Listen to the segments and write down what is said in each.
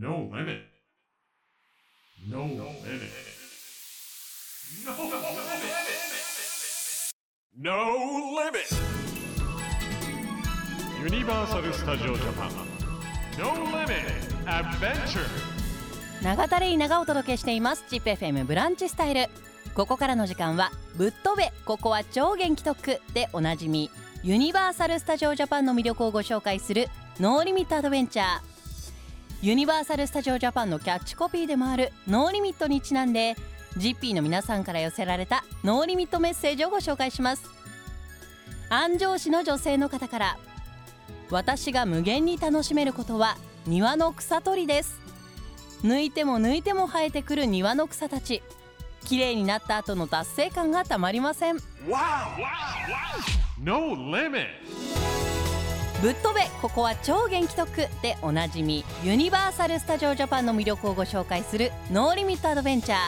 No limit. No limit. No limit. No limit. Universal Studio Japan. No limit. Adventure. 長田レイナがお届けしていますチップ FM ブランチスタイルここからの時間はぶっ飛べここは超元気特でおなじみユニバーサル・スタジオ・ジャパンの魅力をご紹介するNo Limit Adventure ユニバーサル・スタジオ・ジャパンのキャッチコピーでもある No Limit にちなんで GP の皆さんから寄せられた No Limit メッセージをご紹介します。安城市の女性の方から私が無限に楽しめることは庭の草取りです抜いても抜いても生えてくる庭の草たち綺麗になった後の達成感がたまりません。No limit. ぶっ飛べここは超元気特でおなじみユニバーサル・スタジオ・ジャパンの魅力をご紹介する No Limit Adventure。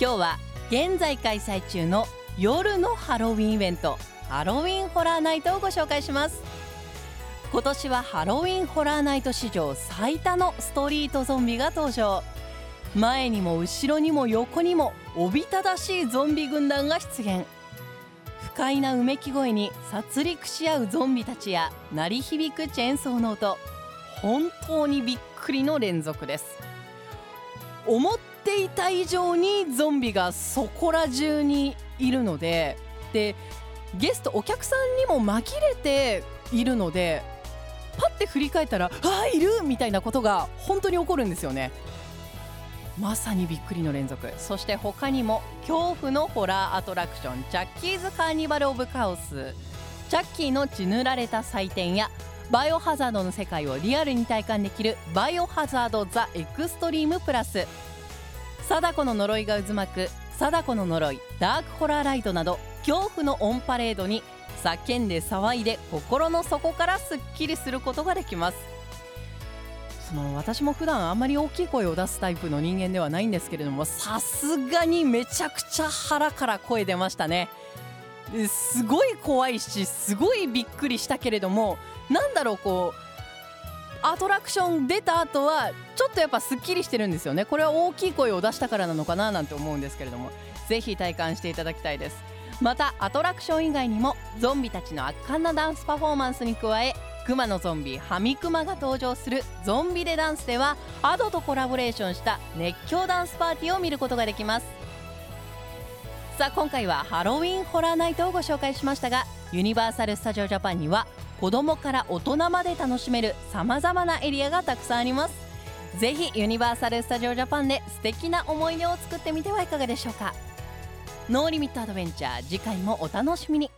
今日は現在開催中の夜のハロウィンイベントハロウィンホラーナイトをご紹介します。今年はハロウィンホラーナイト史上最多のストリートゾンビが登場。前にも後ろにも横にもおびただしいゾンビ軍団が出現。快なうめき声に殺戮し合うゾンビたちや鳴り響くチェーンソーの音本当にびっくりの連続です思っていた以上にゾンビがそこら中にいるのででゲストお客さんにも紛れているのでパッて振り返ったら「あーいる!」みたいなことが本当に起こるんですよねまさにびっくりの連続。そして他にも恐怖のホラーアトラクション。チャッキーズ・カーニバル・オブ・カオス。チャッキーの血塗られた祭典やバイオハザードの世界をリアルに体感できるバイオハザード・ザ・エクストリーム・プラス。貞子の呪いが渦巻く貞子の呪いダークホラーライトなど恐怖のオンパレードに叫んで騒いで心の底からすっきりすることができます。その私も普段あんまり大きい声を出すタイプの人間ではないんですけれどもさすがにめちゃくちゃ腹から声出ましたね。すごい怖いしすごいびっくりしたけれどもなんだろうこうアトラクション出た後はちょっとやっぱすっきりしてるんですよね。これは大きい声を出したからなのかななんて思うんですけれどもぜひ体感していただきたいです。またアトラクション以外にもゾンビたちの圧巻なダンスパフォーマンスに加えクマのゾンビハミクマが登場するゾンビでダンスではアドとコラボレーションした熱狂ダンスパーティーを見ることができます。さあ今回はハロウィンホラーナイトをご紹介しましたがユニバーサル・スタジオ・ジャパンには子供から大人まで楽しめるさまざまなエリアがたくさんあります。ぜひユニバーサル・スタジオ・ジャパンで素敵な思い出を作ってみてはいかがでしょうか。 No Limit Adventure 次回もお楽しみに。